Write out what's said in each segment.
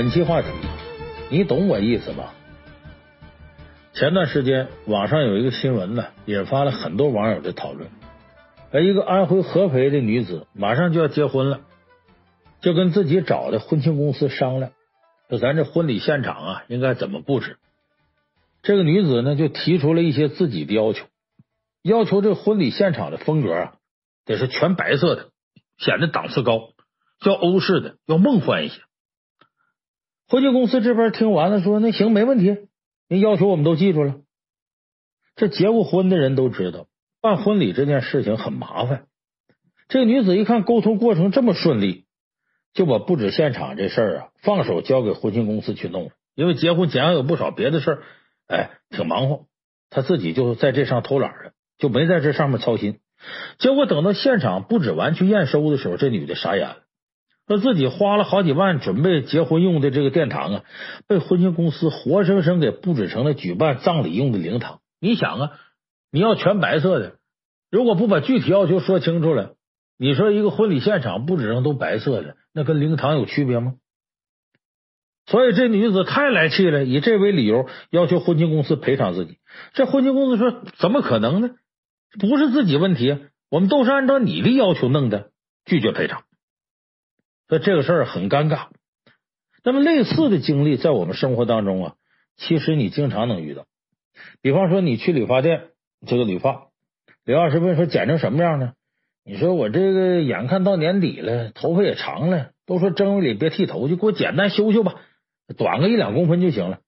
本期话题，你懂我意思吧？前段时间网上有一个新闻呢，引发了很多网友的讨论。而一个安徽合肥的女子马上就要结婚了，就跟自己找的婚庆公司商量，说咱这婚礼现场啊应该怎么布置。这个女子呢就提出了一些自己的要求，要求这婚礼现场的风格啊得是全白色的，显得档次高，叫欧式的，要梦幻一些。婚庆公司这边听完了说：“那行，没问题，那要求我们都记住了。”这结过婚的人都知道，办婚礼这件事情很麻烦。这个女子一看沟通过程这么顺利，就把布置现场这事儿啊放手交给婚庆公司去弄了。因为结婚前还有不少别的事儿，哎，挺忙活，她自己就在这上偷懒了，就没在这上面操心。结果等到现场布置完去验收的时候，这女的傻眼了。说自己花了好几万准备结婚用的这个殿堂啊，被婚庆公司活生生给布置成了举办葬礼用的灵堂。你想啊，你要全白色的，如果不把具体要求说清楚了，你说一个婚礼现场布置成都白色的，那跟灵堂有区别吗？所以这女子太来气了，以这为理由要求婚庆公司赔偿自己。这婚庆公司说：“怎么可能呢？不是自己问题，我们都是按照你的要求弄的，拒绝赔偿。”所以这个事儿很尴尬。那么类似的经历在我们生活当中啊，其实你经常能遇到。比方说，你去理发店，这个理发，理发师问说剪成什么样呢？你说我这个眼看到年底了，头发也长了，都说正月里别剃头，就给我简单修修吧，短个一两公分就行了。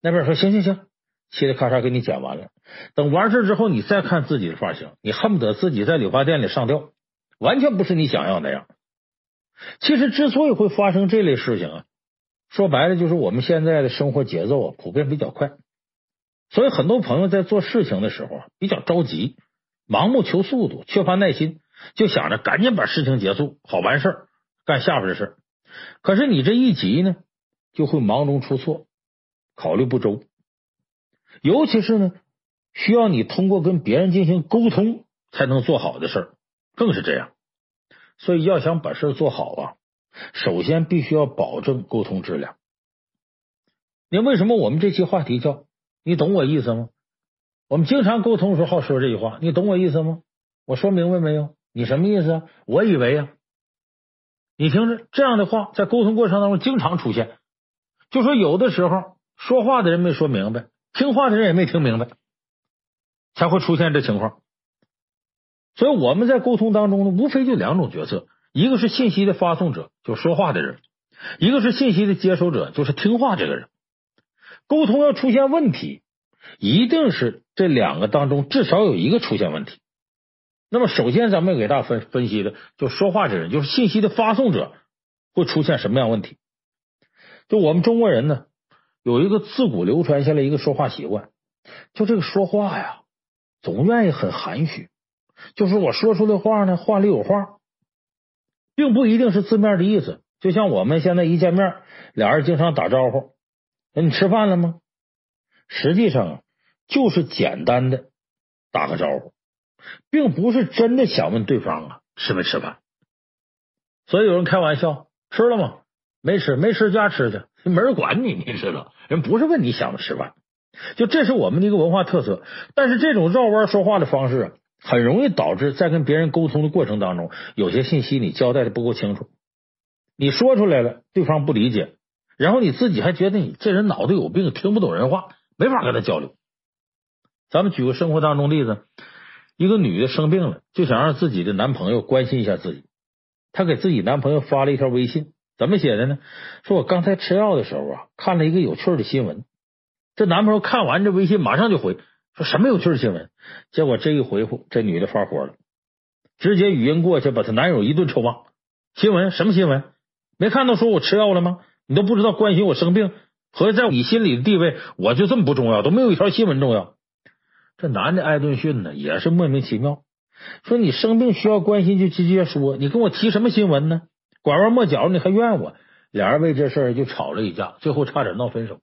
那边说行行行，嘁哩咔嚓给你剪完了。等完事之后，你再看自己的发型，你恨不得自己在理发店里上吊，完全不是你想要那样。其实之所以会发生这类事情啊，说白了就是我们现在的生活节奏啊普遍比较快，所以很多朋友在做事情的时候比较着急，盲目求速度，缺乏耐心，就想着赶紧把事情结束，好完事儿干下边的事儿。可是你这一急呢，就会忙中出错，考虑不周，尤其是呢，需要你通过跟别人进行沟通才能做好的事儿，更是这样。所以要想把事做好啊，首先必须要保证沟通质量。你为什么我们这期话题叫“你懂我意思吗？”我们经常沟通时候好说这句话，“你懂我意思吗？”我说明白没有？你什么意思啊？我以为啊，你听着，这样的话在沟通过程当中经常出现。就说有的时候说话的人没说明白，听话的人也没听明白，才会出现这情况。所以我们在沟通当中呢，无非就两种角色，一个是信息的发送者，就说话的人；一个是信息的接收者，就是听话这个人。沟通要出现问题，一定是这两个当中至少有一个出现问题。那么，首先咱们要给大家分分析的，就说话这人，就是信息的发送者会出现什么样问题？就我们中国人呢，有一个自古流传下来一个说话习惯，就这个说话呀，总愿意很含蓄。就是我说出的话呢，话里有话，并不一定是字面的意思。就像我们现在一见面，俩人经常打招呼，你吃饭了吗？实际上就是简单的打个招呼，并不是真的想问对方啊吃没吃饭。所以有人开玩笑，吃了吗？没吃，没吃家吃去，没人管你，你知道？人不是问你想不吃饭，就这是我们的一个文化特色。但是这种绕弯说话的方式啊。很容易导致在跟别人沟通的过程当中，有些信息你交代的不够清楚，你说出来了，对方不理解，然后你自己还觉得你这人脑子有病，听不懂人话，没法跟他交流。咱们举个生活当中例子，一个女的生病了，就想让自己的男朋友关心一下自己，她给自己男朋友发了一条微信，怎么写的呢？说我刚才吃药的时候啊，看了一个有趣的新闻。这男朋友看完这微信，马上就回。说什么有趣的新闻？结果这一回复，这女的发火了，直接语音过去，把她男友一顿臭骂。新闻什么新闻？没看到说我吃药了吗？你都不知道关心我生病，合计在你心里的地位，我就这么不重要，都没有一条新闻重要。这男的挨顿训呢，也是莫名其妙。说你生病需要关心就直接说，你跟我提什么新闻呢？拐弯抹角你还怨我？俩人为这事儿就吵了一架，最后差点闹分手。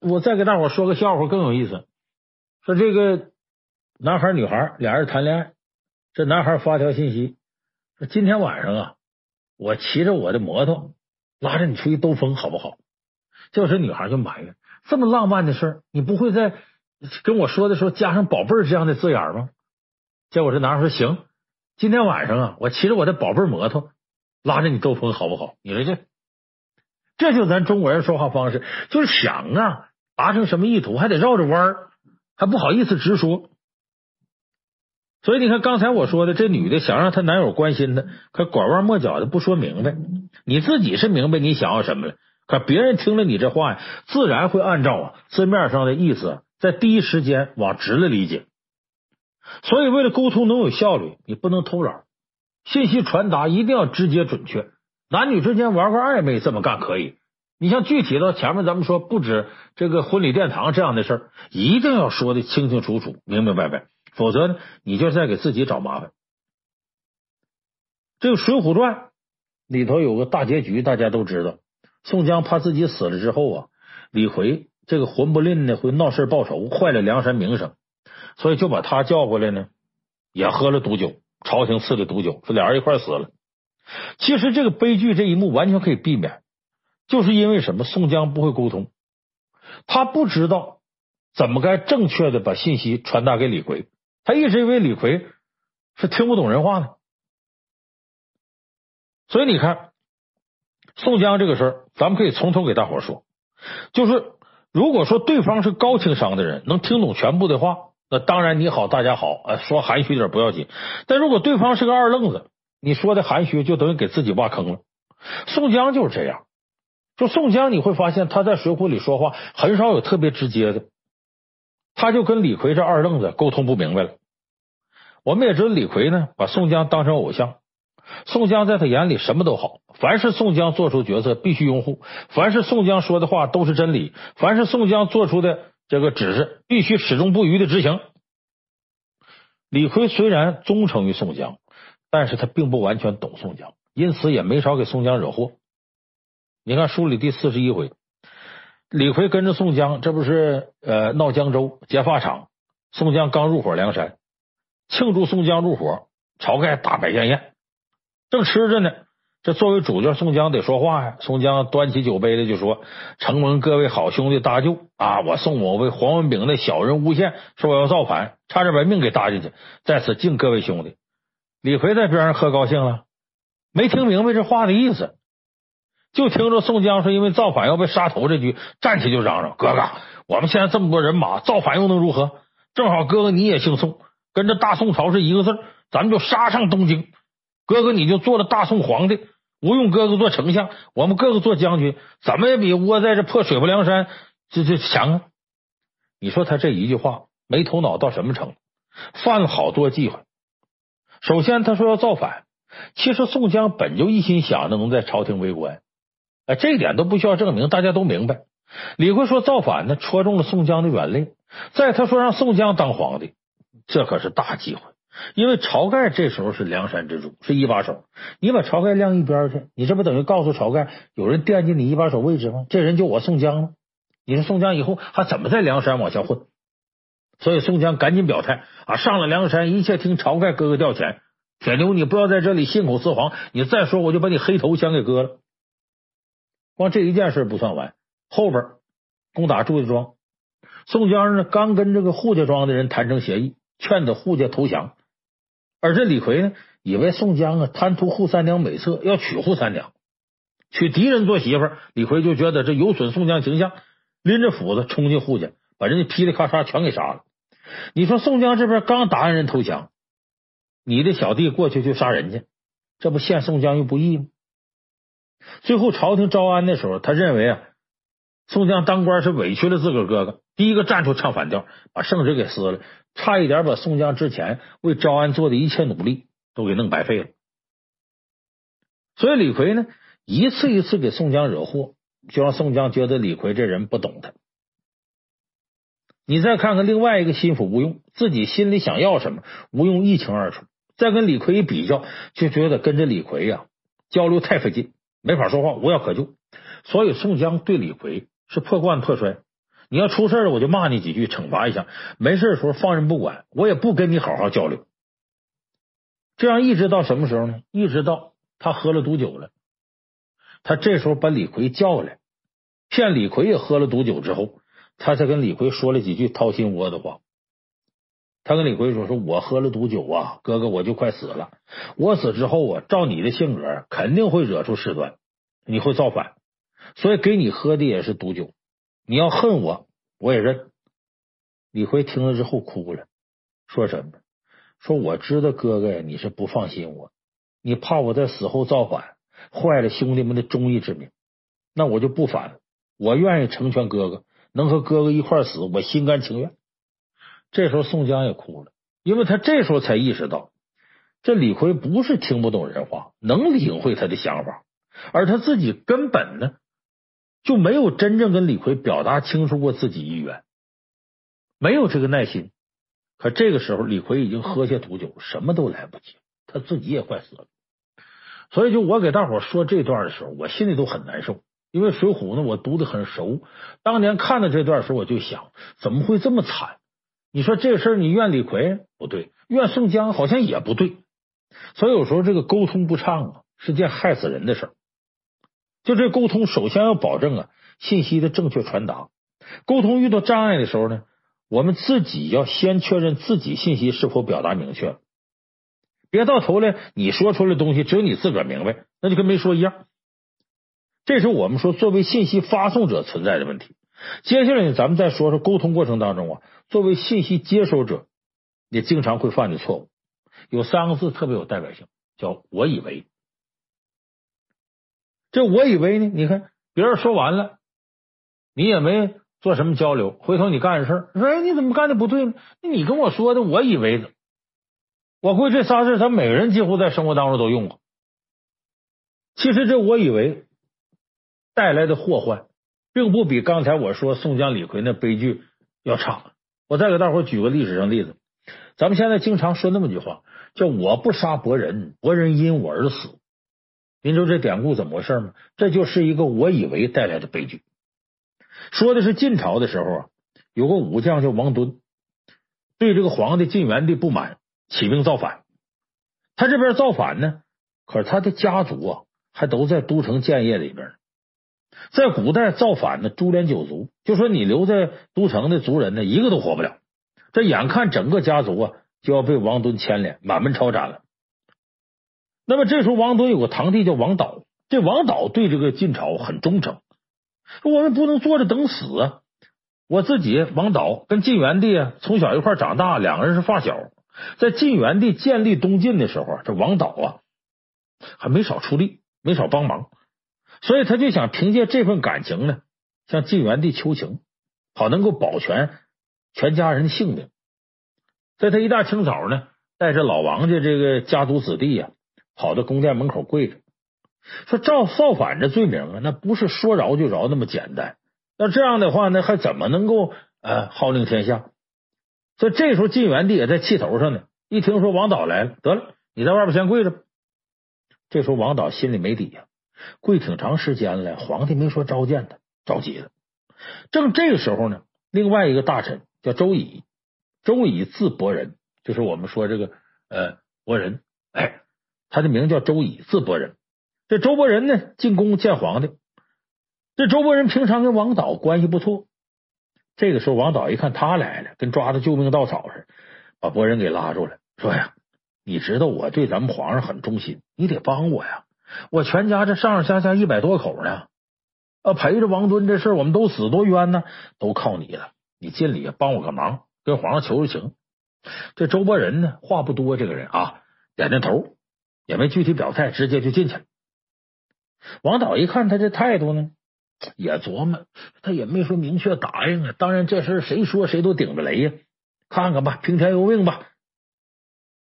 我再给大伙说个笑话更有意思。说这个男孩女孩俩人谈恋爱，这男孩发条信息说：“今天晚上啊，我骑着我的摩托拉着你出去兜风好不好？这时女孩就埋怨：这么浪漫的事，你不会在跟我说的时候加上宝贝儿这样的字眼吗？结果这男孩说：行，今天晚上啊，我骑着我的宝贝摩托拉着你兜风好不好？你说这，这就咱中国人说话方式，就是想啊，达成什么意图还得绕着弯儿，还不好意思直说。所以你看，刚才我说的，这女的想让她男友关心她，可拐弯抹角的不说明白。你自己是明白你想要什么了，可别人听了你这话呀，自然会按照啊字面上的意思，在第一时间往直了理解。所以，为了沟通能有效率，你不能偷懒，信息传达一定要直接准确。男女之间玩玩暧昧，这么干可以。你像具体到前面咱们说，不止这个婚礼殿堂这样的事儿，一定要说的清清楚楚、明明白白。否则，你就是在给自己找麻烦。这个《水浒传》里头有个大结局，大家都知道。宋江怕自己死了之后啊，李逵这个魂不吝的会闹事报仇，坏了梁山名声，所以就把他叫过来呢，也喝了毒酒，朝廷赐的毒酒，这俩人一块死了。其实这个悲剧这一幕完全可以避免，就是因为什么？宋江不会沟通，他不知道怎么该正确的把信息传达给李逵。他一直以为李逵是听不懂人话呢，所以你看宋江这个事儿，咱们可以从头给大伙说。就是如果说对方是高情商的人，能听懂全部的话，那当然你好，大家好，呃，说含蓄点不要紧。但如果对方是个二愣子，你说的含蓄就等于给自己挖坑了。宋江就是这样，就宋江你会发现他在水浒里说话很少有特别直接的。他就跟李逵这二愣子沟通不明白了。我们也知道李逵呢，把宋江当成偶像，宋江在他眼里什么都好，凡是宋江做出决策必须拥护，凡是宋江说的话都是真理，凡是宋江做出的这个指示必须始终不渝的执行。李逵虽然忠诚于宋江，但是他并不完全懂宋江，因此也没少给宋江惹祸。你看书里第四十一回。李逵跟着宋江，这不是呃闹江州劫法场。宋江刚入伙梁山，庆祝宋江入伙，晁盖大摆宴宴，正吃着呢。这作为主角，宋江得说话呀。宋江端起酒杯来就说：“承蒙各位好兄弟搭救啊，我宋某为黄文炳那小人诬陷，说我要造反，差点把命给搭进去，在此敬各位兄弟。”李逵在边上喝高兴了，没听明白这话的意思。就听着宋江说：“因为造反要被杀头。”这句站起就嚷嚷：“哥哥，我们现在这么多人马，造反又能如何？正好哥哥你也姓宋，跟着大宋朝是一个字，咱们就杀上东京。哥哥你就做了大宋皇帝，吴用哥哥做丞相，我们哥哥做将军，怎么也比窝在这破水泊梁山这这强啊！你说他这一句话没头脑到什么程度？犯了好多忌讳。首先他说要造反，其实宋江本就一心想着能在朝廷为官。”哎，这一点都不需要证明，大家都明白。李逵说造反呢，戳中了宋江的软肋。再他说让宋江当皇帝，这可是大机会，因为晁盖这时候是梁山之主，是一把手。你把晁盖晾一边去，你这不等于告诉晁盖有人惦记你一把手位置吗？这人就我宋江吗？你说宋江以后还怎么在梁山往下混？所以宋江赶紧表态啊，上了梁山，一切听晁盖哥哥调遣。铁牛，你不要在这里信口雌黄，你再说我就把你黑头先给割了。光这一件事不算完，后边攻打祝家庄，宋江呢刚跟这个扈家庄的人谈成协议，劝得扈家投降，而这李逵呢以为宋江啊贪图扈三娘美色，要娶扈三娘，娶敌人做媳妇儿，李逵就觉得这有损宋江形象，拎着斧子冲进扈家，把人家噼里咔嚓全给杀了。你说宋江这边刚答应人投降，你的小弟过去就杀人家，这不陷宋江于不义吗？最后朝廷招安的时候，他认为啊，宋江当官是委屈了自个儿哥哥，第一个站出唱反调，把圣旨给撕了，差一点把宋江之前为招安做的一切努力都给弄白费了。所以李逵呢，一次一次给宋江惹祸，就让宋江觉得李逵这人不懂他。你再看看另外一个心腹吴用，自己心里想要什么，吴用一清二楚。再跟李逵一比较，就觉得跟着李逵呀交流太费劲。没法说话，无药可救，所以宋江对李逵是破罐破摔。你要出事了，我就骂你几句，惩罚一下；没事的时候放任不管，我也不跟你好好交流。这样一直到什么时候呢？一直到他喝了毒酒了，他这时候把李逵叫来，骗李逵也喝了毒酒之后，他才跟李逵说了几句掏心窝的话。他跟李逵说：“说我喝了毒酒啊，哥哥我就快死了。我死之后啊，照你的性格，肯定会惹出事端，你会造反，所以给你喝的也是毒酒。你要恨我，我也认。”李逵听了之后哭了，说什么？说我知道哥哥呀，你是不放心我，你怕我在死后造反，坏了兄弟们的忠义之名，那我就不反。我愿意成全哥哥，能和哥哥一块死，我心甘情愿。这时候宋江也哭了，因为他这时候才意识到，这李逵不是听不懂人话，能领会他的想法，而他自己根本呢就没有真正跟李逵表达清楚过自己意愿，没有这个耐心。可这个时候，李逵已经喝下毒酒，什么都来不及，他自己也快死了。所以，就我给大伙说这段的时候，我心里都很难受，因为《水浒》呢，我读的很熟。当年看到这段时候，我就想，怎么会这么惨？你说这事儿，你怨李逵不对，怨宋江好像也不对，所以有时候这个沟通不畅啊，是件害死人的事儿。就这沟通，首先要保证啊信息的正确传达。沟通遇到障碍的时候呢，我们自己要先确认自己信息是否表达明确，别到头来你说出来的东西只有你自个儿明白，那就跟没说一样。这是我们说作为信息发送者存在的问题。接下来呢，咱们再说说沟通过程当中啊，作为信息接收者，也经常会犯的错误。有三个字特别有代表性，叫“我以为”。这“我以为”呢，你看别人说完了，你也没做什么交流，回头你干的事儿，说哎，你怎么干的不对呢？你跟我说的“我以为”的，我估计这仨字，他每个人几乎在生活当中都用过。其实这“我以为”带来的祸患。并不比刚才我说宋江、李逵那悲剧要差。我再给大伙举个历史上例子，咱们现在经常说那么句话，叫“我不杀伯仁，伯仁因我而死”。您知道这典故怎么回事吗？这就是一个我以为带来的悲剧。说的是晋朝的时候啊，有个武将叫王敦，对这个皇帝晋元帝不满，起兵造反。他这边造反呢，可是他的家族啊，还都在都城建业里边。在古代造反的株连九族，就说你留在都城的族人呢，一个都活不了。这眼看整个家族啊就要被王敦牵连，满门抄斩了。那么这时候，王敦有个堂弟叫王导，这王导对这个晋朝很忠诚。我们不能坐着等死啊！我自己王导跟晋元帝啊从小一块长大，两个人是发小。在晋元帝建立东晋的时候，这王导啊还没少出力，没少帮忙。所以他就想凭借这份感情呢，向晋元帝求情，好能够保全全家人的性命。在他一大清早呢，带着老王家这个家族子弟呀，跑到宫殿门口跪着，说：“照造反这罪名啊，那不是说饶就饶那么简单。那这样的话呢，还怎么能够呃号令天下？”所以这时候晋元帝也在气头上呢，一听说王导来了，得了，你在外边先跪着。这时候王导心里没底呀。跪挺长时间了，皇帝没说召见他，着急了。正这个时候呢，另外一个大臣叫周乙，周乙字伯仁，就是我们说这个呃伯仁，哎，他的名叫周乙，字伯仁。这周伯仁呢，进宫见皇帝。这周伯仁平常跟王导关系不错。这个时候，王导一看他来了，跟抓着救命稻草似的，把伯仁给拉住了，说呀：“你知道我对咱们皇上很忠心，你得帮我呀。”我全家这上上下下一百多口呢，啊，陪着王敦这事，我们都死多冤呢，都靠你了。你尽力帮我个忙，跟皇上求求情。这周伯仁呢，话不多，这个人啊，点点头，也没具体表态，直接就进去了。王导一看他这态度呢，也琢磨，他也没说明确答应啊。当然这事谁说谁都顶着雷呀，看看吧，听天由命吧。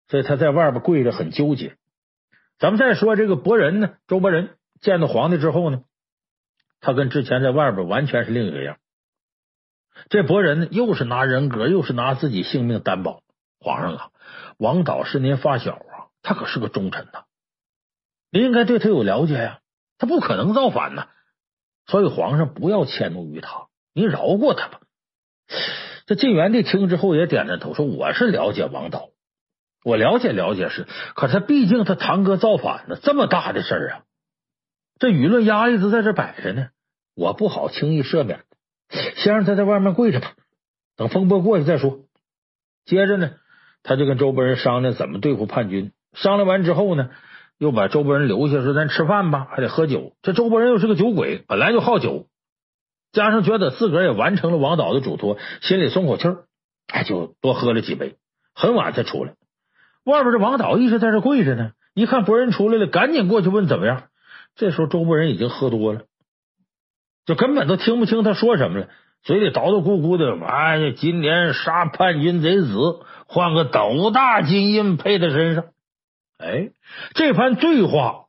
所以他在外边跪着，很纠结。咱们再说这个伯仁呢，周伯仁见到皇帝之后呢，他跟之前在外边完全是另一个样。这伯仁呢，又是拿人格，又是拿自己性命担保。皇上啊，王导是您发小，他可是个忠臣呐，您应该对他有了解呀，他不可能造反呐。所以皇上不要迁怒于他，您饶过他吧。这晋元帝听之后也点点头，说我是了解王导。我了解了解是，可他毕竟他堂哥造反呢，这么大的事儿啊，这舆论压力都在这摆着呢，我不好轻易赦免，先让他在外面跪着吧，等风波过去再说。接着呢，他就跟周伯仁商量怎么对付叛军。商量完之后呢，又把周伯仁留下，说咱吃饭吧，还得喝酒。这周伯仁又是个酒鬼，本来就好酒，加上觉得自个儿也完成了王导的嘱托，心里松口气儿，哎，就多喝了几杯。很晚才出来，外边这王导一直在这跪着呢。一看伯仁出来了，赶紧过去问怎么样。这时候周伯仁已经喝多了，就根本都听不清他说什么了，嘴里叨叨咕咕的。哎呀，今年杀叛军贼子，换个斗大金印配在身上。哎，这番醉话，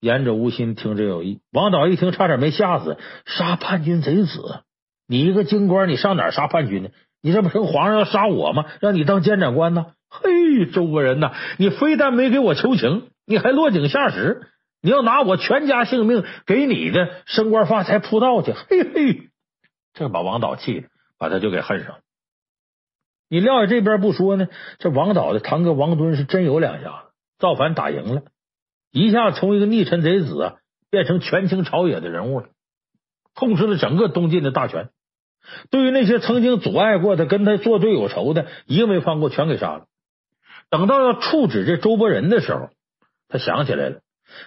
言者无心，听者有意。王导一听，差点没吓死。杀叛军贼子，你一个京官，你上哪儿杀叛军呢？你这不成皇上要杀我吗？让你当监斩官呢？嘿，周国人呐，你非但没给我求情，你还落井下石。你要拿我全家性命给你的升官发财铺道去。嘿嘿，这把王导气的，把他就给恨上了。你撂下这边不说呢，这王导的堂哥王敦是真有两下子，造反打赢了，一下从一个逆臣贼子啊，变成权倾朝野的人物了，控制了整个东晋的大权。对于那些曾经阻碍过他、跟他作对有仇的，一个没放过，全给杀了。等到要处置这周伯仁的时候，他想起来了，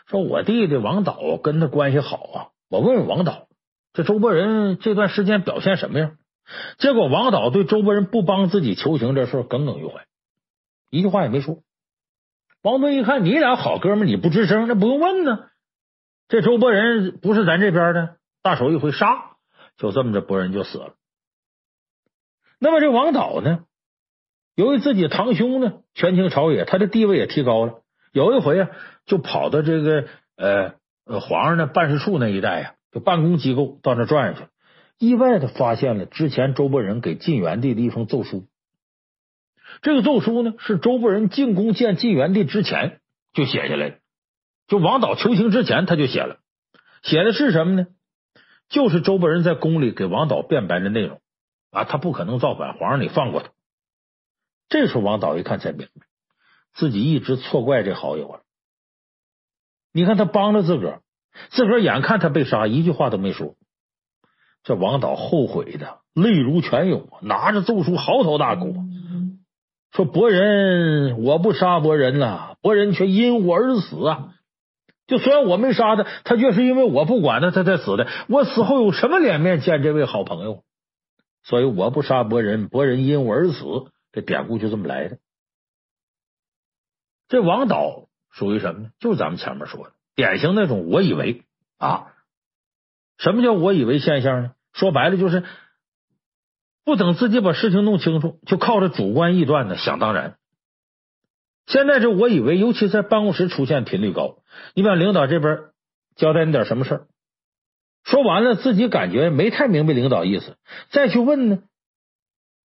说：“我弟弟王导跟他关系好啊，我问问王导，这周伯仁这段时间表现什么样？”结果王导对周伯仁不帮自己求情这事耿耿于怀，一句话也没说。王敦一看，你俩好哥们，你不吱声，那不用问呢。这周伯仁不是咱这边的，大手一挥，杀。就这么着，伯仁就死了。那么这王导呢，由于自己堂兄呢权倾朝野，他的地位也提高了。有一回啊，就跑到这个呃皇上的办事处那一带呀，就办公机构到那转悠去了，意外的发现了之前周伯仁给晋元帝的一封奏书。这个奏书呢，是周伯仁进宫见晋元帝之前就写下来的，就王导求情之前他就写了，写的是什么呢？就是周伯仁在宫里给王导辩白的内容啊，他不可能造反，皇上你放过他。这时候王导一看才明白，自己一直错怪这好友了。你看他帮了自个儿，自个儿眼看他被杀，一句话都没说。这王导后悔的泪如泉涌，拿着奏书嚎啕大哭，说：“伯仁，我不杀伯仁呐，伯仁却因我而死啊！”就虽然我没杀他，他却是因为我不管他，他才死的。我死后有什么脸面见这位好朋友？所以我不杀伯仁，伯仁因我而死。这典故就这么来的。这王导属于什么呢？就是咱们前面说的，典型那种我以为啊。什么叫我以为现象呢？说白了就是不等自己把事情弄清楚，就靠着主观臆断的想当然。现在这我以为，尤其在办公室出现频率高。你把领导这边交代你点什么事儿，说完了自己感觉没太明白领导意思，再去问呢，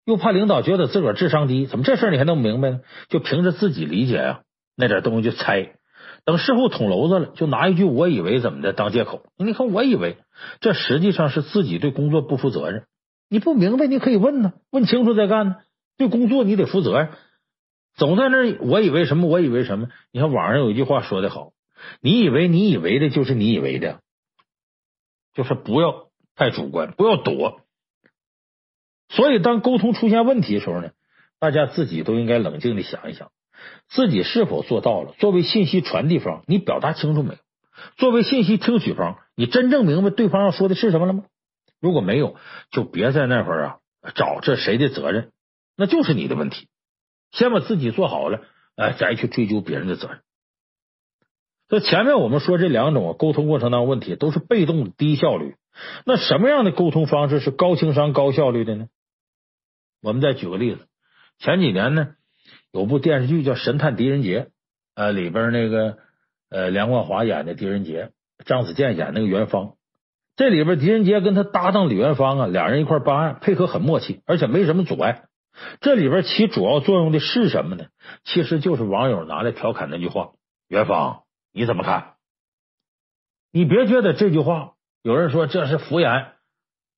又怕领导觉得自个儿智商低，怎么这事你还弄不明白呢？就凭着自己理解啊，那点东西就猜，等事后捅娄子了，就拿一句我以为怎么的当借口。你看我以为，这实际上是自己对工作不负责任。你不明白，你可以问呢，问清楚再干呢。对工作你得负责任，总在那我以为什么，我以为什么。你看网上有一句话说的好。你以为你以为的就是你以为的，就是不要太主观，不要躲。所以，当沟通出现问题的时候呢，大家自己都应该冷静的想一想，自己是否做到了。作为信息传递方，你表达清楚没有？作为信息听取方，你真正明白对方要说的是什么了吗？如果没有，就别在那会儿啊找这谁的责任，那就是你的问题。先把自己做好了，哎，再去追究别人的责任。这前面我们说这两种沟通过程当中问题都是被动的低效率，那什么样的沟通方式是高情商高效率的呢？我们再举个例子，前几年呢有部电视剧叫《神探狄仁杰》，呃里边那个呃梁冠华演的狄仁杰，张子健演那个元芳，这里边狄仁杰跟他搭档李元芳啊，两人一块办案，配合很默契，而且没什么阻碍。这里边起主要作用的是什么呢？其实就是网友拿来调侃那句话：元芳。你怎么看？你别觉得这句话有人说这是敷衍，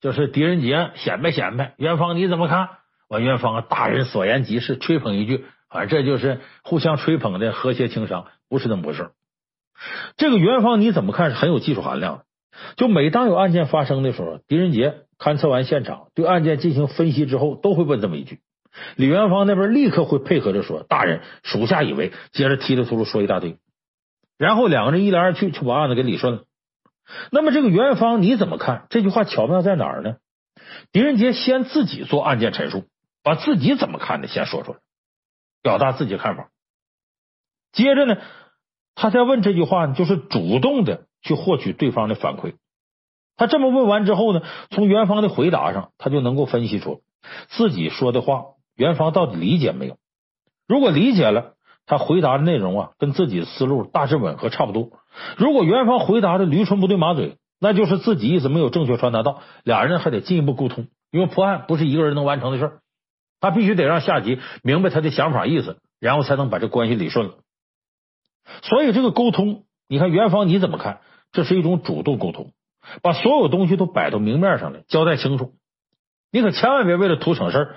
就是狄仁杰显摆显摆。元芳你怎么看？我元芳啊大人所言极是，吹捧一句，反正这就是互相吹捧的和谐情商，不是那么回事。这个元芳你怎么看是很有技术含量的。就每当有案件发生的时候，狄仁杰勘测完现场，对案件进行分析之后，都会问这么一句。李元芳那边立刻会配合着说：“大人，属下以为。”接着嘁哩秃噜说一大堆，然后两个人一来二去就把案子给理顺了。那么这个元芳你怎么看？这句话巧妙在哪儿呢？狄仁杰先自己做案件陈述，把自己怎么看的先说出来，表达自己看法。接着呢，他再问这句话呢，就是主动的去获取对方的反馈。他这么问完之后呢，从元芳的回答上，他就能够分析出自己说的话，元芳到底理解没有？如果理解了，他回答的内容啊，跟自己的思路大致吻合，差不多。如果元芳回答的驴唇不对马嘴，那就是自己意思没有正确传达到，俩人还得进一步沟通，因为破案不是一个人能完成的事儿，他必须得让下级明白他的想法意思，然后才能把这关系理顺了。所以这个沟通，你看元芳你怎么看？这是一种主动沟通，把所有东西都摆到明面上来，交代清楚。你可千万别为了图省事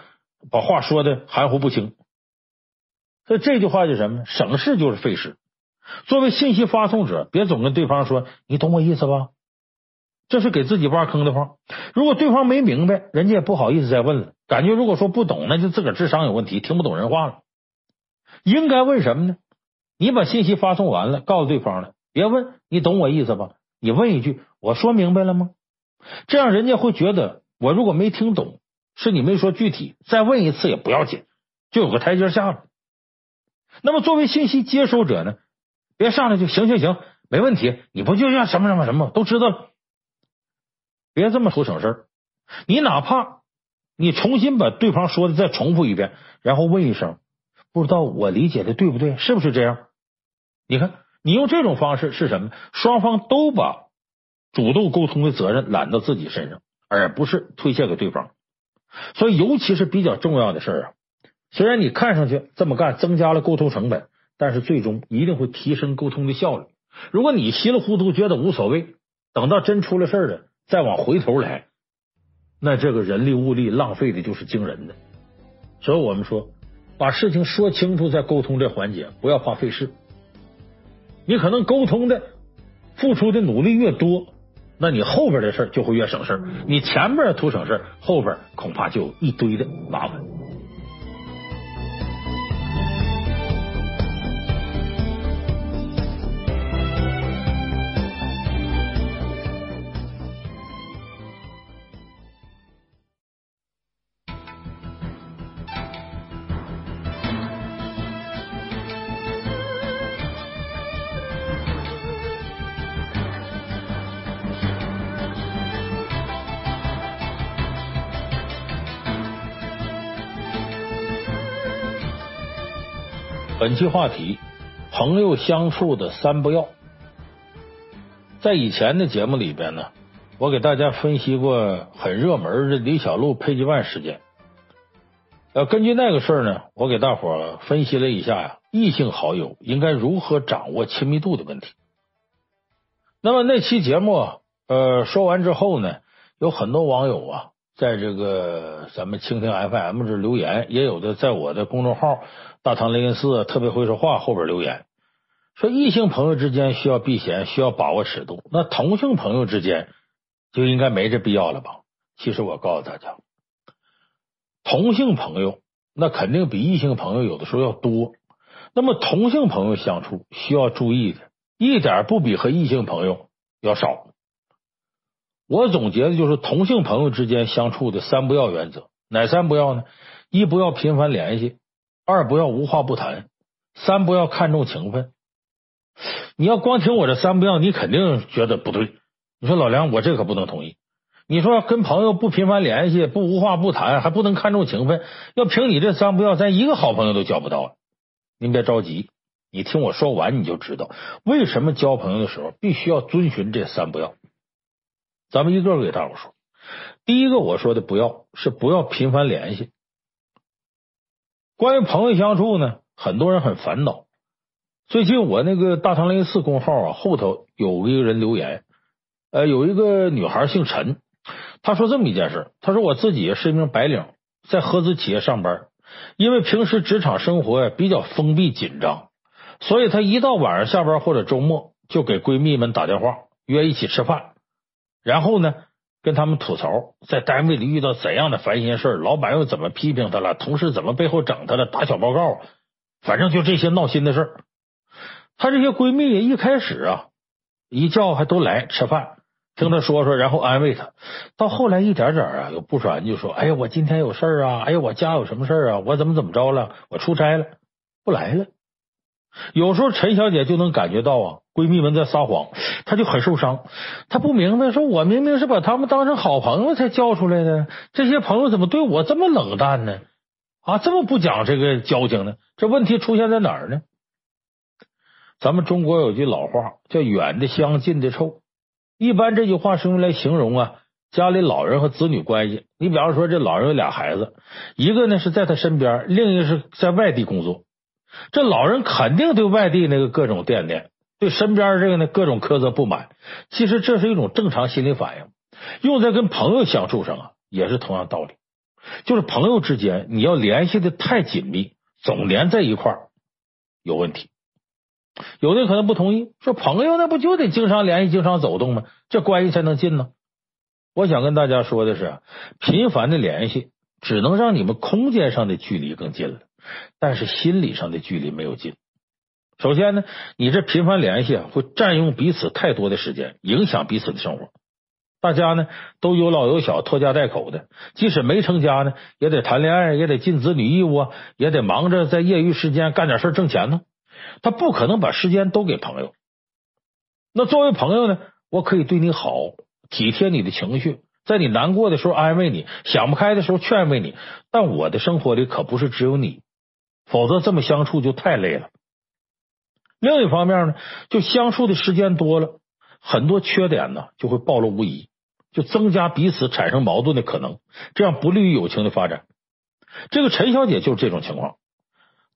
把话说的含糊不清。所以这句话就什么？省事就是费事。作为信息发送者，别总跟对方说“你懂我意思吧”，这是给自己挖坑的话。如果对方没明白，人家也不好意思再问了。感觉如果说不懂，那就自个儿智商有问题，听不懂人话了。应该问什么呢？你把信息发送完了，告诉对方了，别问“你懂我意思吧”，你问一句“我说明白了吗”？这样人家会觉得我如果没听懂，是你没说具体，再问一次也不要紧，就有个台阶下了。那么作为信息接收者呢？别上来就行行行，没问题。你不就要什么什么什么都知道了？别这么图省事儿。你哪怕你重新把对方说的再重复一遍，然后问一声，不知道我理解的对不对？是不是这样？你看，你用这种方式是什么？双方都把主动沟通的责任揽到自己身上，而不是推卸给对方。所以，尤其是比较重要的事儿啊，虽然你看上去这么干增加了沟通成本。但是最终一定会提升沟通的效率。如果你稀里糊涂觉得无所谓，等到真出了事儿了，再往回头来，那这个人力物力浪费的就是惊人的。所以我们说，把事情说清楚，再沟通这环节，不要怕费事。你可能沟通的付出的努力越多，那你后边的事就会越省事。你前边图省事，后边恐怕就一堆的麻烦。本期话题：朋友相处的三不要。在以前的节目里边呢，我给大家分析过很热门的李小璐佩吉万事件。呃，根据那个事儿呢，我给大伙分析了一下呀，异性好友应该如何掌握亲密度的问题。那么那期节目呃说完之后呢，有很多网友啊，在这个咱们蜻蜓 FM 这留言，也有的在我的公众号。大唐雷音寺特别会说话后边留言说，异性朋友之间需要避嫌，需要把握尺度。那同性朋友之间就应该没这必要了吧？其实我告诉大家，同性朋友那肯定比异性朋友有的时候要多。那么同性朋友相处需要注意的一点不比和异性朋友要少。我总结的就是同性朋友之间相处的三不要原则，哪三不要呢？一不要频繁联系。二不要无话不谈，三不要看重情分。你要光听我这三不要，你肯定觉得不对。你说老梁，我这可不能同意。你说跟朋友不频繁联系，不无话不谈，还不能看重情分，要凭你这三不要，咱一个好朋友都交不到了。您别着急，你听我说完，你就知道为什么交朋友的时候必须要遵循这三不要。咱们一个个给大伙说。第一个我说的不要是不要频繁联系。关于朋友相处呢，很多人很烦恼。最近我那个大唐雷四公号啊，后头有一个人留言，呃，有一个女孩姓陈，她说这么一件事，她说我自己是一名白领，在合资企业上班，因为平时职场生活比较封闭紧张，所以她一到晚上下班或者周末就给闺蜜们打电话约一起吃饭，然后呢跟他们吐槽在单位里遇到怎样的烦心事，老板又怎么批评他了，同事怎么背后整他了，打小报告，反正就这些闹心的事。她这些闺蜜一开始啊，一叫还都来吃饭。听他说说，然后安慰他。到后来一点点啊，有不少人就说：“哎呀，我今天有事啊！哎呀，我家有什么事啊？我怎么怎么着了？我出差了，不来了。”有时候陈小姐就能感觉到啊，闺蜜们在撒谎，她就很受伤。她不明白，说我明明是把他们当成好朋友才叫出来的，这些朋友怎么对我这么冷淡呢？啊，这么不讲这个交情呢？这问题出现在哪儿呢？咱们中国有句老话叫“远的香，近的臭”。一般这句话是用来形容啊家里老人和子女关系。你比方说，这老人有俩孩子，一个呢是在他身边，另一个是在外地工作。这老人肯定对外地那个各种惦念，对身边这个呢各种苛责不满。其实这是一种正常心理反应，用在跟朋友相处上啊也是同样道理。就是朋友之间，你要联系的太紧密，总连在一块儿，有问题。有的可能不同意，说朋友那不就得经常联系、经常走动吗？这关系才能近呢。我想跟大家说的是，频繁的联系只能让你们空间上的距离更近了，但是心理上的距离没有近。首先呢，你这频繁联系会占用彼此太多的时间，影响彼此的生活。大家呢都有老有小，拖家带口的，即使没成家呢，也得谈恋爱，也得尽子女义务啊，也得忙着在业余时间干点事挣钱呢。他不可能把时间都给朋友。那作为朋友呢，我可以对你好，体贴你的情绪，在你难过的时候安慰你，想不开的时候劝慰你。但我的生活里可不是只有你，否则这么相处就太累了。另一方面呢，就相处的时间多了，很多缺点呢就会暴露无遗，就增加彼此产生矛盾的可能，这样不利于友情的发展。这个陈小姐就是这种情况。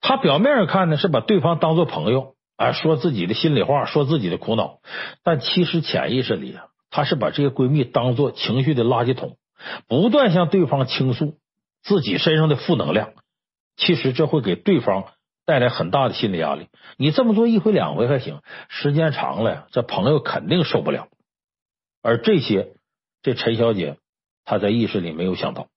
她表面上看呢，是把对方当做朋友啊，说自己的心里话，说自己的苦恼，但其实潜意识里啊，她是把这些闺蜜当做情绪的垃圾桶，不断向对方倾诉自己身上的负能量。其实这会给对方带来很大的心理压力。你这么做一回两回还行，时间长了，这朋友肯定受不了。而这些，这陈小姐她在意识里没有想到。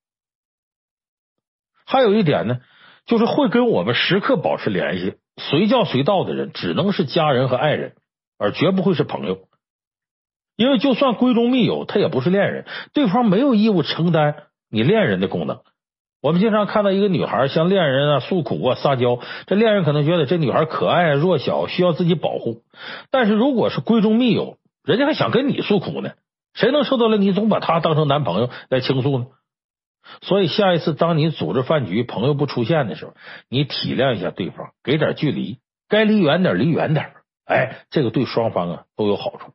还有一点呢。就是会跟我们时刻保持联系、随叫随到的人，只能是家人和爱人，而绝不会是朋友。因为就算闺中密友，他也不是恋人，对方没有义务承担你恋人的功能。我们经常看到一个女孩向恋人啊诉苦啊撒娇，这恋人可能觉得这女孩可爱弱小，需要自己保护。但是如果是闺中密友，人家还想跟你诉苦呢，谁能受得了你总把她当成男朋友来倾诉呢？所以，下一次当你组织饭局，朋友不出现的时候，你体谅一下对方，给点距离，该离远点离远点。哎，这个对双方啊都有好处。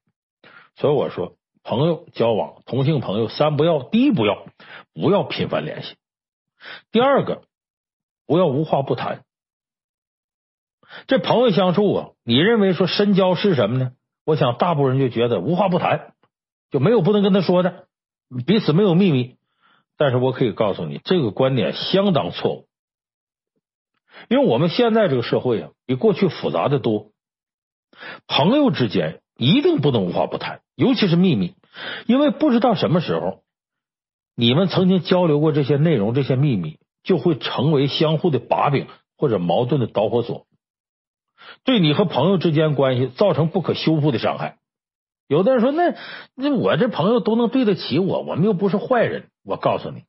所以我说，朋友交往，同性朋友三不要：第一，不要不要频繁联系；第二个，不要无话不谈。这朋友相处啊，你认为说深交是什么呢？我想大部分人就觉得无话不谈，就没有不能跟他说的，彼此没有秘密。但是我可以告诉你，这个观点相当错误，因为我们现在这个社会啊，比过去复杂的多。朋友之间一定不能无话不谈，尤其是秘密，因为不知道什么时候，你们曾经交流过这些内容，这些秘密就会成为相互的把柄或者矛盾的导火索，对你和朋友之间关系造成不可修复的伤害。有的人说：“那那我这朋友都能对得起我，我们又不是坏人。”我告诉你，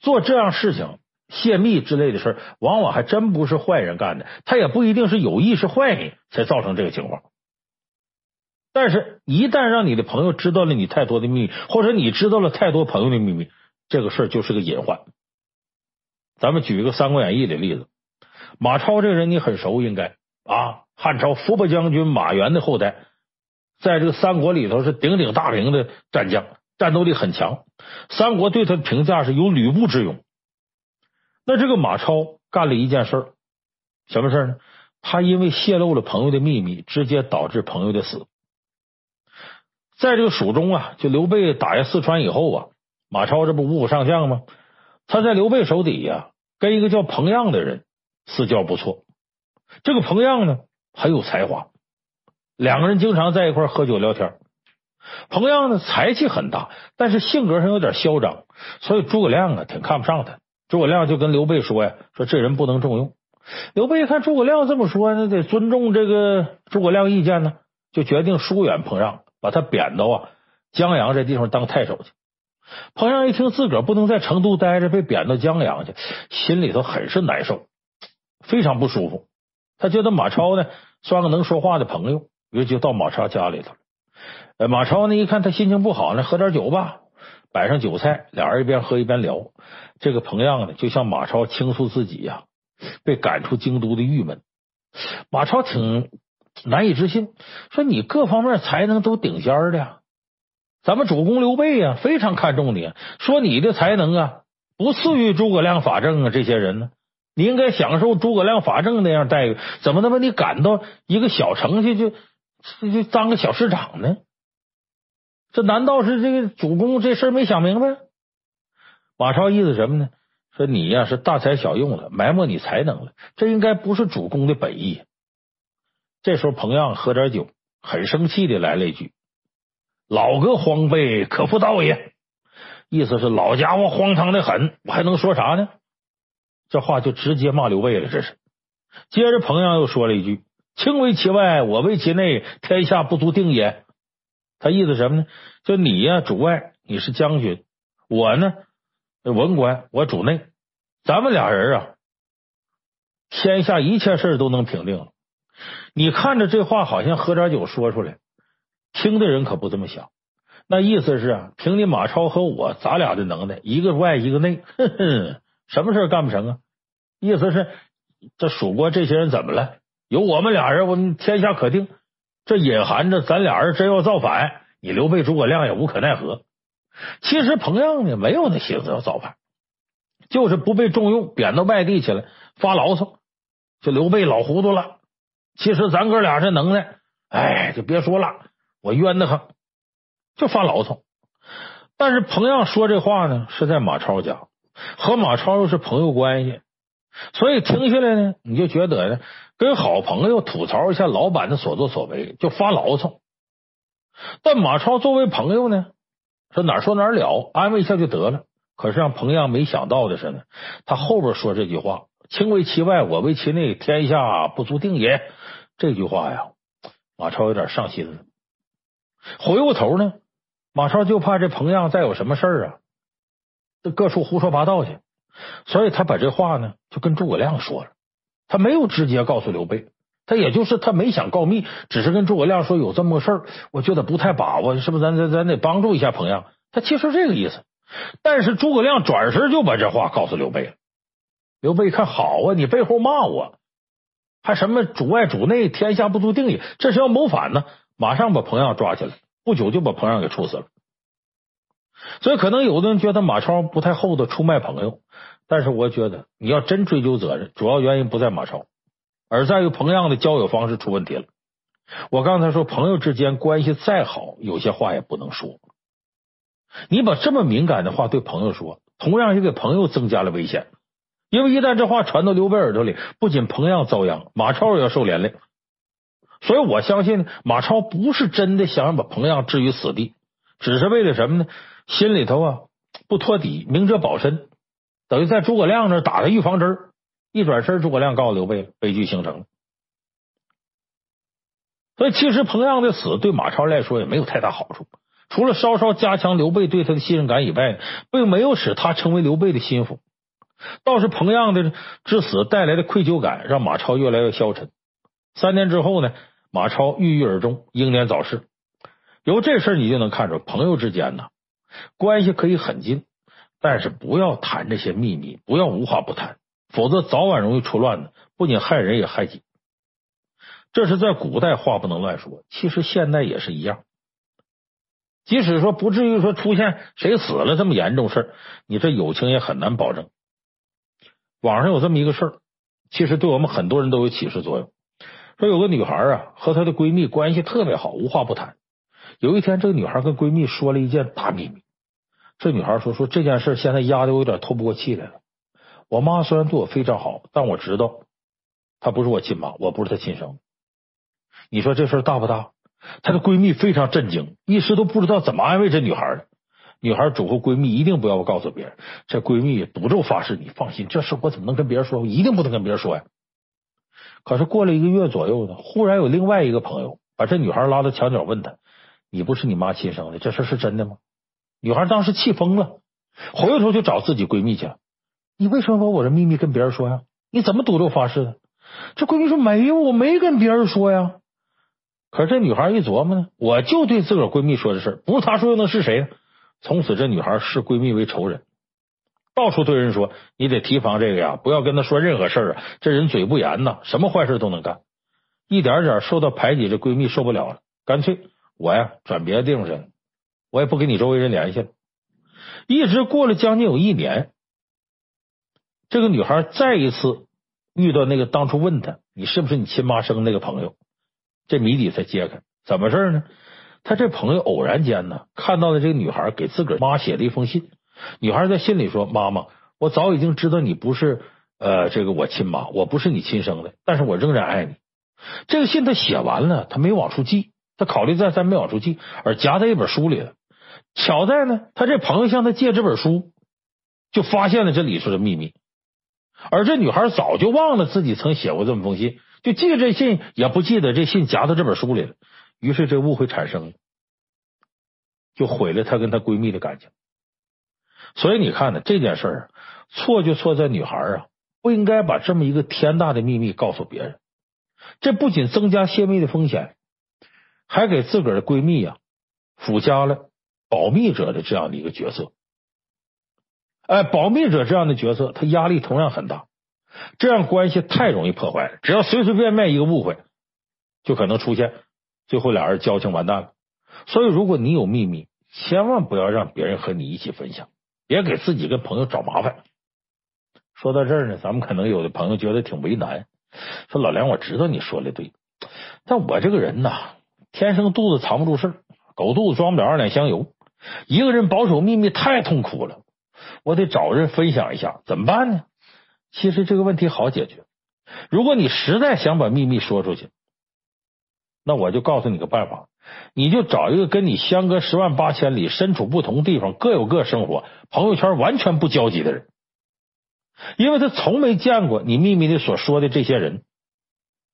做这样事情、泄密之类的事往往还真不是坏人干的。他也不一定是有意识坏你才造成这个情况。但是，一旦让你的朋友知道了你太多的秘密，或者你知道了太多朋友的秘密，这个事儿就是个隐患。咱们举一个《三国演义》的例子，马超这个人你很熟，应该啊，汉朝伏波将军马援的后代，在这个三国里头是鼎鼎大名的战将。战斗力很强，三国对他的评价是有吕布之勇。那这个马超干了一件事，什么事呢？他因为泄露了朋友的秘密，直接导致朋友的死。在这个蜀中啊，就刘备打下四川以后啊，马超这不五虎上将吗？他在刘备手底下，跟一个叫彭样的人私交不错。这个彭样呢，很有才华，两个人经常在一块喝酒聊天。彭样呢，才气很大，但是性格上有点嚣张，所以诸葛亮啊挺看不上他。诸葛亮就跟刘备说呀：“说这人不能重用。”刘备一看诸葛亮这么说，那得尊重这个诸葛亮意见呢，就决定疏远彭样，把他贬到啊江阳这地方当太守去。彭样一听自个儿不能在成都待着，被贬到江阳去，心里头很是难受，非常不舒服。他觉得马超呢算个能说话的朋友，于是就到马超家里头。呃，马超呢一看他心情不好呢，喝点酒吧，摆上酒菜，俩人一边喝一边聊。这个彭样呢就向马超倾诉自己呀、被赶出京都的郁闷。马超挺难以置信，说你各方面才能都顶尖的呀。咱们主公刘备呀，非常看重你。说你的才能啊，不次于诸葛亮、法正啊这些人呢。你应该享受诸葛亮、法正那样待遇，怎么能把你赶到一个小城去就就当个小市长呢？这难道是这个主公这事没想明白？马超意思什么呢？说你呀是大材小用了，埋没你才能了，这应该不是主公的本意。这时候彭样喝点酒，很生气的来了一句。老哥荒废，可不道也。意思是老家伙荒唐的很，我还能说啥呢？这话就直接骂刘备了。这是。接着彭样又说了一句：“卿为其外，我为其内，天下不足定也。”他意思什么呢？就你呀，主外，你是将军；我呢，文官，我主内。咱们俩人啊，天下一切事都能平定了。你看着这话，好像喝点酒说出来。听的人可不这么想，那意思是啊，凭你马超和我，咱俩的能耐，一个外一个内，哼哼，什么事干不成啊？意思是这蜀国这些人怎么了？有我们俩人，我们天下可定。这隐含着咱俩人真要造反，你刘备诸葛亮也无可奈何。其实彭样呢，没有那心思要造反，就是不被重用，贬到外地去了，发牢骚。这刘备老糊涂了。其实咱哥俩这能耐，哎，就别说了。我冤得很，就发牢骚。但是彭样说这话呢，是在马超家，和马超又是朋友关系，所以听下来呢，你就觉得呢，跟好朋友吐槽一下老板的所作所为，就发牢骚。但马超作为朋友呢，说哪说哪了，安慰一下就得了。可是让彭样没想到的是呢，他后边说这句话：“卿为其外，我为其内，天下不足定也。”这句话呀，马超有点上心了。回过头呢，马超就怕这彭样再有什么事儿啊，这各处胡说八道去，所以他把这话呢就跟诸葛亮说了。他没有直接告诉刘备，他也就是他没想告密，只是跟诸葛亮说有这么个事儿，我觉得不太把握，是不是咱咱咱得帮助一下彭样？他其实这个意思。但是诸葛亮转身就把这话告诉刘备了。刘备一看，好啊，你背后骂我，还什么主外主内，天下不足定也，这是要谋反呢。马上把彭样抓起来，不久就把彭样给处死了。所以，可能有的人觉得马超不太厚道，出卖朋友。但是，我觉得你要真追究责任，主要原因不在马超，而在于彭样的交友方式出问题了。我刚才说，朋友之间关系再好，有些话也不能说。你把这么敏感的话对朋友说，同样也给朋友增加了危险。因为一旦这话传到刘备耳朵里，不仅彭样遭殃，马超也要受连累。所以，我相信马超不是真的想要把彭样置于死地，只是为了什么呢？心里头啊不托底，明哲保身，等于在诸葛亮那打个预防针。一转身，诸葛亮告诉刘备了，悲剧形成了。所以，其实彭样的死对马超来说也没有太大好处，除了稍稍加强刘备对他的信任感以外，并没有使他成为刘备的心腹。倒是彭样的之死带来的愧疚感，让马超越来越消沉。三年之后呢？马超郁郁而终，英年早逝。由这事你就能看出，朋友之间呢，关系可以很近，但是不要谈这些秘密，不要无话不谈，否则早晚容易出乱子，不仅害人也害己。这是在古代话不能乱说，其实现代也是一样。即使说不至于说出现谁死了这么严重事你这友情也很难保证。网上有这么一个事儿，其实对我们很多人都有启示作用。说有个女孩啊，和她的闺蜜关系特别好，无话不谈。有一天，这个女孩跟闺蜜说了一件大秘密。这女孩说：“说这件事现在压得我有点透不过气来了。我妈虽然对我非常好，但我知道她不是我亲妈，我不是她亲生。你说这事大不大？她的闺蜜非常震惊，一时都不知道怎么安慰这女孩了。女孩嘱咐闺蜜一定不要告诉别人。这闺蜜赌咒发誓：“你放心，这事我怎么能跟别人说？我一定不能跟别人说呀。”可是过了一个月左右呢，忽然有另外一个朋友把这女孩拉到墙角，问她：“你不是你妈亲生的，这事是真的吗？”女孩当时气疯了，回头就找自己闺蜜去了：“你为什么把我的秘密跟别人说呀？你怎么赌咒发誓的？”这闺蜜说：“没有，我没跟别人说呀。”可是这女孩一琢磨呢，我就对自个儿闺蜜说的事，不是她说又能是谁呢？从此这女孩视闺蜜为仇人，到处对人说：“你得提防这个呀，不要跟她说任何事儿啊！这人嘴不严呐，什么坏事都能干。”一点点受到排挤，这闺蜜受不了了，干脆我呀转别的地方去了，我也不跟你周围人联系了。一直过了将近有一年，这个女孩再一次遇到那个当初问她：“你是不是你亲妈生那个朋友？”这谜底才揭开，怎么事呢？他这朋友偶然间呢，看到了这个女孩给自个儿妈写的一封信。女孩在信里说：“妈妈，我早已经知道你不是呃这个我亲妈，我不是你亲生的，但是我仍然爱你。”这个信他写完了，他没往出寄，他考虑再三没往出寄，而夹在一本书里了。巧在呢，他这朋友向他借这本书，就发现了这里头的秘密。而这女孩早就忘了自己曾写过这么封信。就记这信，也不记得这信夹到这本书里了。于是这误会产生了，就毁了她跟她闺蜜的感情。所以你看呢，这件事儿错就错在女孩啊，不应该把这么一个天大的秘密告诉别人。这不仅增加泄密的风险，还给自个儿的闺蜜啊附加了保密者的这样的一个角色。哎，保密者这样的角色，他压力同样很大。这样关系太容易破坏了，只要随随便便一个误会，就可能出现最后俩人交情完蛋了。所以，如果你有秘密，千万不要让别人和你一起分享，别给自己跟朋友找麻烦。说到这儿呢，咱们可能有的朋友觉得挺为难，说老梁，我知道你说的对，但我这个人呐，天生肚子藏不住事儿，狗肚子装不了二两香油，一个人保守秘密太痛苦了，我得找人分享一下，怎么办呢？其实这个问题好解决。如果你实在想把秘密说出去，那我就告诉你个办法，你就找一个跟你相隔十万八千里、身处不同地方、各有各生活、朋友圈完全不交集的人，因为他从没见过你秘密的所说的这些人，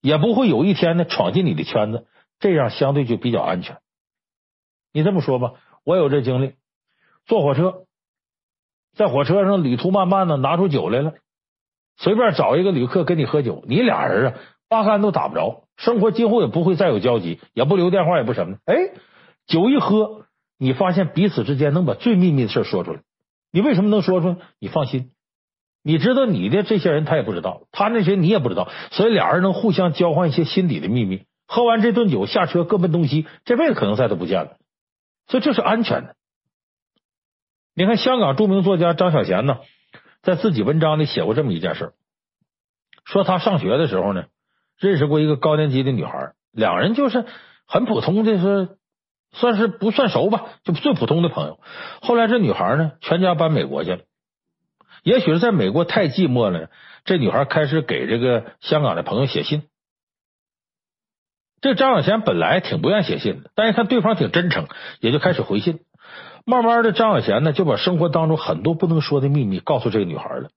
也不会有一天呢闯进你的圈子，这样相对就比较安全。你这么说吧，我有这经历，坐火车，在火车上旅途漫漫的，拿出酒来了。随便找一个旅客跟你喝酒，你俩人啊八竿都打不着，生活今后也不会再有交集，也不留电话，也不什么的。哎，酒一喝，你发现彼此之间能把最秘密的事说出来。你为什么能说出来？你放心，你知道你的这些人他也不知道，他那些你也不知道，所以俩人能互相交换一些心底的秘密。喝完这顿酒，下车各奔东西，这辈子可能再都不见了。所以这是安全的。你看，香港著名作家张小娴呢。在自己文章里写过这么一件事，说他上学的时候呢，认识过一个高年级的女孩，两人就是很普通的，是算是不算熟吧，就最普通的朋友。后来这女孩呢，全家搬美国去了，也许是在美国太寂寞了，这女孩开始给这个香港的朋友写信。这张小娴本来挺不愿写信的，但一看对方挺真诚，也就开始回信。慢慢的，张小娴呢就把生活当中很多不能说的秘密告诉这个女孩了。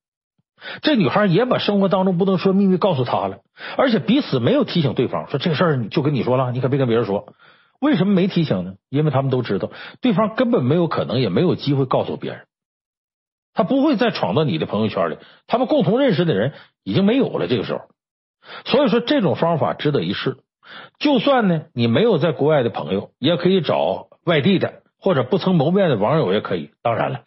这女孩也把生活当中不能说秘密告诉他了，而且彼此没有提醒对方说这个事儿就跟你说了，你可别跟别人说。为什么没提醒呢？因为他们都知道对方根本没有可能，也没有机会告诉别人。他不会再闯到你的朋友圈里，他们共同认识的人已经没有了。这个时候，所以说这种方法值得一试。就算呢你没有在国外的朋友，也可以找外地的。或者不曾谋面的网友也可以，当然了，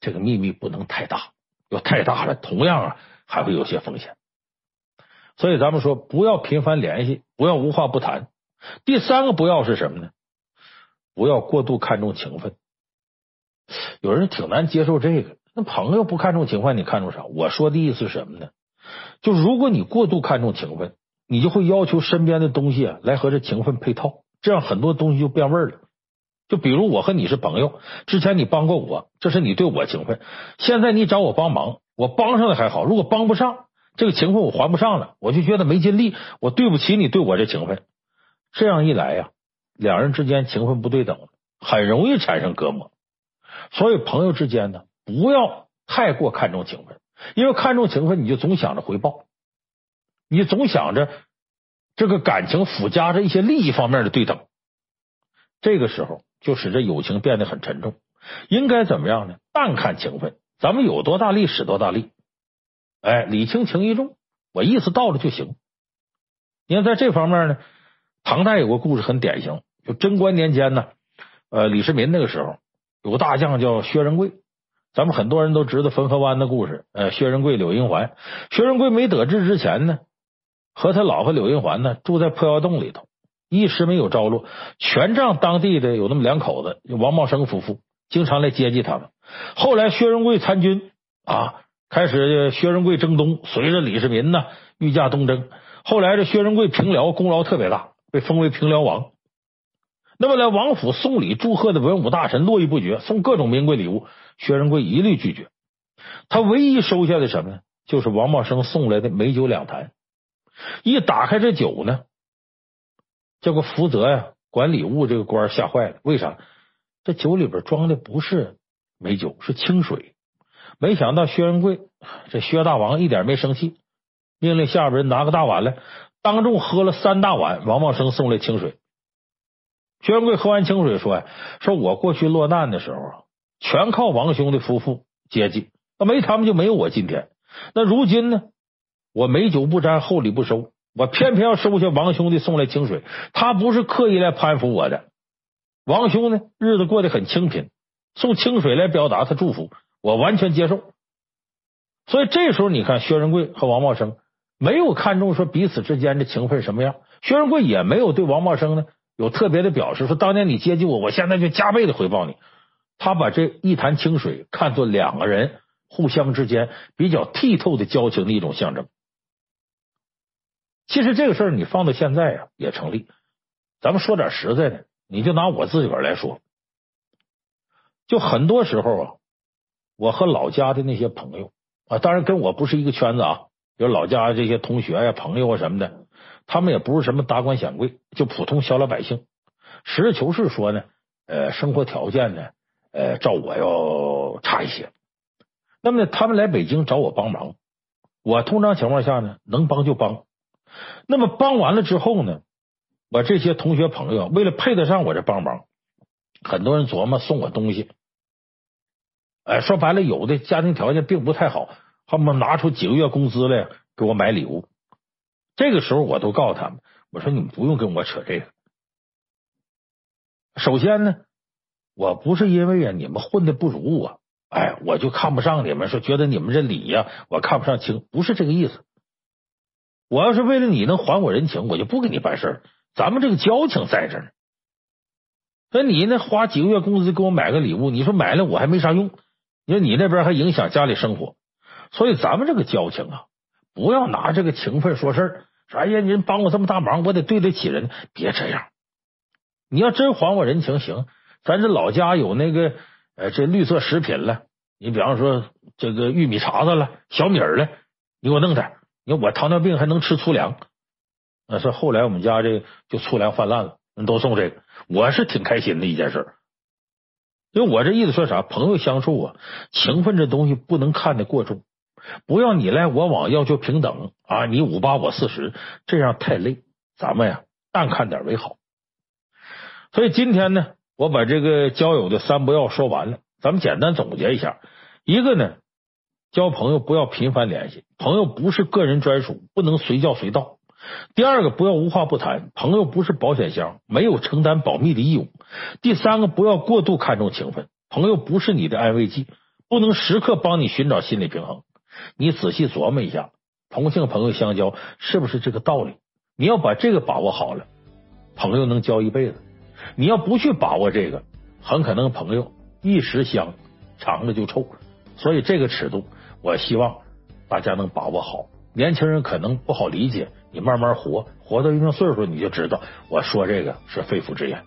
这个秘密不能太大，要太大了，同样啊还会有些风险。所以咱们说，不要频繁联系，不要无话不谈。第三个不要是什么呢？不要过度看重情分。有人挺难接受这个，那朋友不看重情分，你看重啥？我说的意思是什么呢？就如果你过度看重情分，你就会要求身边的东西啊来和这情分配套，这样很多东西就变味儿了。就比如我和你是朋友，之前你帮过我，这是你对我情分。现在你找我帮忙，我帮上了还好，如果帮不上，这个情分我还不上了，我就觉得没尽力，我对不起你对我这情分。这样一来呀，两人之间情分不对等，很容易产生隔膜。所以朋友之间呢，不要太过看重情分，因为看重情分，你就总想着回报，你总想着这个感情附加着一些利益方面的对等，这个时候就使这友情变得很沉重。应该怎么样呢？淡看情分，咱们有多大力使多大力，哎，礼轻情意重，我意思到了就行。你看在这方面呢，唐代有个故事很典型，就贞观年间呢，呃，李世民那个时候。有个大将叫薛仁贵，咱们很多人都知道汾河湾的故事。呃，薛仁贵、柳银环，薛仁贵没得志之前呢，和他老婆柳银环呢住在破窑洞里头，一时没有着落。全仗当地的有那么两口子，王茂生夫妇经常来接济他们。后来薛仁贵参军啊，开始薛仁贵征东，随着李世民呢御驾东征。后来这薛仁贵平辽功劳特别大，被封为平辽王。那么来王府送礼祝贺的文武大臣络绎不绝，送各种名贵礼物，薛仁贵一律拒绝。他唯一收下的什么呢？就是王茂生送来的美酒两坛。一打开这酒呢，这个福泽呀管礼物这个官吓坏了。为啥？这酒里边装的不是美酒，是清水。没想到薛仁贵这薛大王一点没生气，命令下边人拿个大碗来，当众喝了三大碗王茂生送来清水。薛仁贵喝完清水说呀：“说我过去落难的时候啊，全靠王兄的夫妇接济，那没他们就没有我今天。那如今呢，我美酒不沾，厚礼不收，我偏偏要收下王兄弟送来清水。他不是刻意来攀附我的，王兄呢日子过得很清贫，送清水来表达他祝福，我完全接受。所以这时候你看，薛仁贵和王茂生没有看重说彼此之间的情分什么样，薛仁贵也没有对王茂生呢。”有特别的表示，说当年你接济我，我现在就加倍的回报你。他把这一潭清水看作两个人互相之间比较剔透的交情的一种象征。其实这个事儿你放到现在啊也成立。咱们说点实在的，你就拿我自个儿来说，就很多时候啊，我和老家的那些朋友啊，当然跟我不是一个圈子啊，有老家这些同学呀、朋友啊什么的。他们也不是什么达官显贵，就普通小老百姓。实事求是说呢，呃，生活条件呢，呃，照我要差一些。那么呢，他们来北京找我帮忙，我通常情况下呢，能帮就帮。那么帮完了之后呢，我这些同学朋友为了配得上我这帮忙，很多人琢磨送我东西。哎，说白了，有的家庭条件并不太好，他们拿出几个月工资来给我买礼物。这个时候，我都告诉他们，我说你们不用跟我扯这个。首先呢，我不是因为啊你们混的不如我，哎，我就看不上你们，说觉得你们这礼呀，我看不上清，不是这个意思。我要是为了你能还我人情，我就不给你办事。咱们这个交情在这儿。那你呢，花几个月工资给我买个礼物，你说买了我还没啥用，因为你那边还影响家里生活，所以咱们这个交情啊，不要拿这个情分说事儿。说哎呀，你人帮我这么大忙，我得对得起人。别这样，你要真还我人情，行。咱这老家有那个呃，这绿色食品了，你比方说这个玉米碴子了、小米儿了，你给我弄点。你看我糖尿病还能吃粗粮，那是后来我们家这就粗粮泛滥了，人都送这个，我是挺开心的一件事。因为我这意思说啥，朋友相处啊，情分这东西不能看得过重。不要你来我往，要求平等啊！你五八我四十，这样太累。咱们呀，淡看点为好。所以今天呢，我把这个交友的三不要说完了。咱们简单总结一下：一个呢，交朋友不要频繁联系，朋友不是个人专属，不能随叫随到；第二个，不要无话不谈，朋友不是保险箱，没有承担保密的义务；第三个，不要过度看重情分，朋友不是你的安慰剂，不能时刻帮你寻找心理平衡。你仔细琢磨一下，同性朋友相交是不是这个道理？你要把这个把握好了，朋友能交一辈子。你要不去把握这个，很可能朋友一时香，长了就臭。所以这个尺度，我希望大家能把握好。年轻人可能不好理解，你慢慢活，活到一定岁数，你就知道我说这个是肺腑之言。